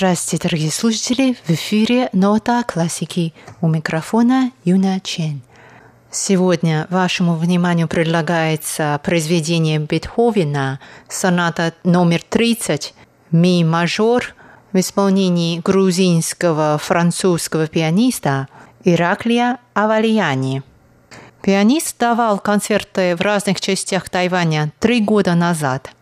Здравствуйте, дорогие слушатели! В эфире «Нота классики». У микрофона Юна Чен. Сегодня вашему вниманию предлагается произведение Бетховена, соната номер 30, ми мажор в исполнении грузинского французского пианиста Ираклия Авалияни. Пианист давал концерты в разных частях Тайваня три года назад –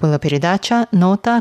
была передача «Нота